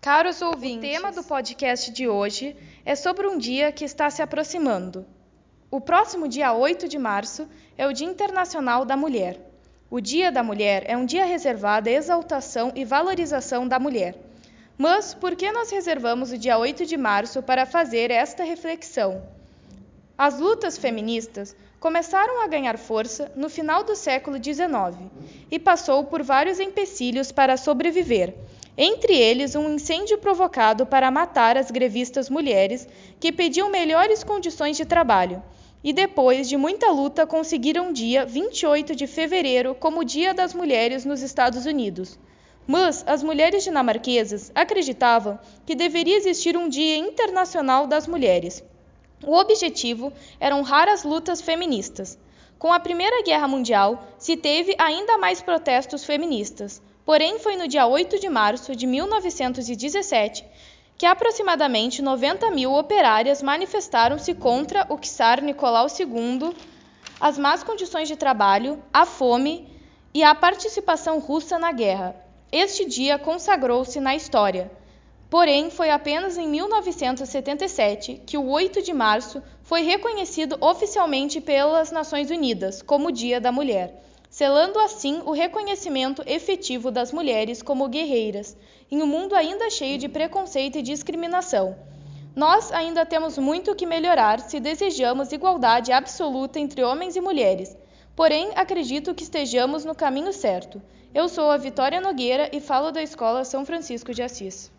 Caros ouvintes, o tema do podcast de hoje é sobre um dia que está se aproximando. O próximo dia 8 de março é o Dia Internacional da Mulher. O Dia da Mulher é um dia reservado à exaltação e valorização da mulher. Mas por que nós reservamos o dia 8 de março para fazer esta reflexão? As lutas feministas começaram a ganhar força no final do século XIX e passou por vários empecilhos para sobreviver, entre eles um incêndio provocado para matar as grevistas mulheres que pediam melhores condições de trabalho. E depois de muita luta, conseguiram o dia 28 de fevereiro como Dia das Mulheres nos Estados Unidos. Mas as mulheres dinamarquesas acreditavam que deveria existir um Dia Internacional das Mulheres o objetivo era honrar as lutas feministas. Com a Primeira Guerra Mundial, se teve ainda mais protestos feministas. Porém, foi no dia 8 de março de 1917 que aproximadamente 90 mil operárias manifestaram-se contra o czar Nicolau II, as más condições de trabalho, a fome e a participação russa na guerra. Este dia consagrou-se na história. Porém, foi apenas em 1977 que o 8 de março foi reconhecido oficialmente pelas Nações Unidas como Dia da Mulher, selando assim o reconhecimento efetivo das mulheres como guerreiras, em um mundo ainda cheio de preconceito e discriminação. Nós ainda temos muito que melhorar se desejamos igualdade absoluta entre homens e mulheres. Porém, acredito que estejamos no caminho certo. Eu sou a Vitória Nogueira e falo da Escola São Francisco de Assis.